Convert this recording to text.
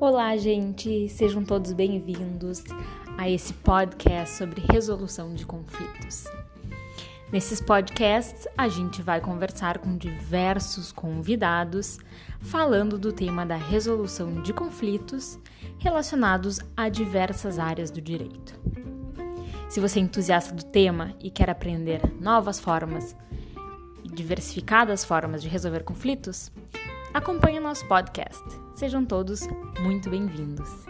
Olá, gente! Sejam todos bem-vindos a esse podcast sobre resolução de conflitos. Nesses podcasts, a gente vai conversar com diversos convidados falando do tema da resolução de conflitos relacionados a diversas áreas do direito. Se você é entusiasta do tema e quer aprender novas formas e diversificadas formas de resolver conflitos, acompanhe o nosso podcast. Sejam todos muito bem-vindos.